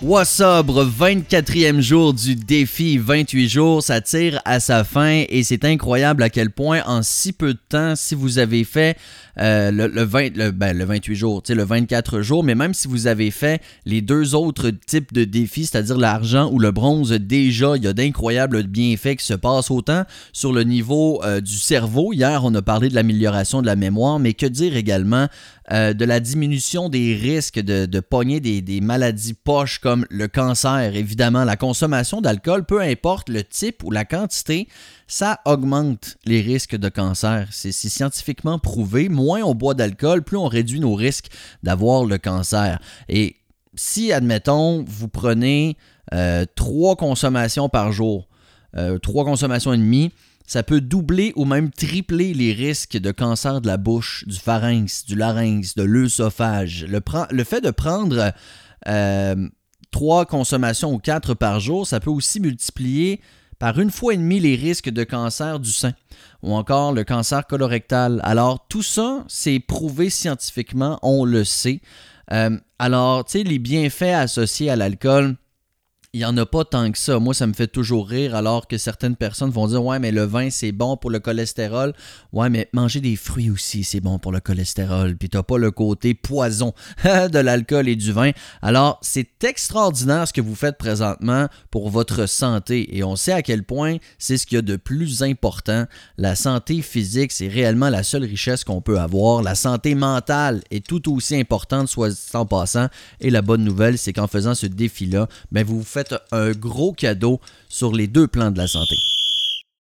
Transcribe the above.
Sois sobre, 24e jour du défi 28 jours, ça tire à sa fin et c'est incroyable à quel point en si peu de temps, si vous avez fait euh, le, 20, le, ben, le 28 jours, le 24 jours, mais même si vous avez fait les deux autres types de défis, c'est-à-dire l'argent ou le bronze, déjà, il y a d'incroyables bienfaits qui se passent autant sur le niveau euh, du cerveau. Hier, on a parlé de l'amélioration de la mémoire, mais que dire également euh, de la diminution des risques de, de pogner des, maladies poches comme le cancer. Évidemment, la consommation d'alcool, peu importe le type ou la quantité, ça augmente les risques de cancer. C'est scientifiquement prouvé. Moins on boit d'alcool, plus on réduit nos risques d'avoir le cancer. Et si, admettons, vous prenez euh, trois consommations par jour, euh, trois consommations et demie, ça peut doubler ou même tripler les risques de cancer de la bouche, du pharynx, du larynx, de l'œsophage. Le, fait de prendre euh, trois consommations ou quatre par jour, ça peut aussi multiplier par une fois et demie les risques de cancer du sein ou encore le cancer colorectal. Alors tout ça, c'est prouvé scientifiquement, on le sait. Euh, alors, tu sais, les bienfaits associés à l'alcool, il n'y en a pas tant que ça. Moi, ça me fait toujours rire, alors que certaines personnes vont dire Ouais, mais le vin, c'est bon pour le cholestérol. Ouais, mais manger des fruits aussi, c'est bon pour le cholestérol. Puis t'as pas le côté poison de l'alcool et du vin. Alors, c'est extraordinaire ce que vous faites présentement pour votre santé. Et on sait à quel point c'est ce qu'il y a de plus important. La santé physique, c'est réellement la seule richesse qu'on peut avoir. La santé mentale est tout aussi importante, soit en passant. Et la bonne nouvelle, c'est qu'en faisant ce défi-là, ben vous vous un gros cadeau sur les deux plans de la santé.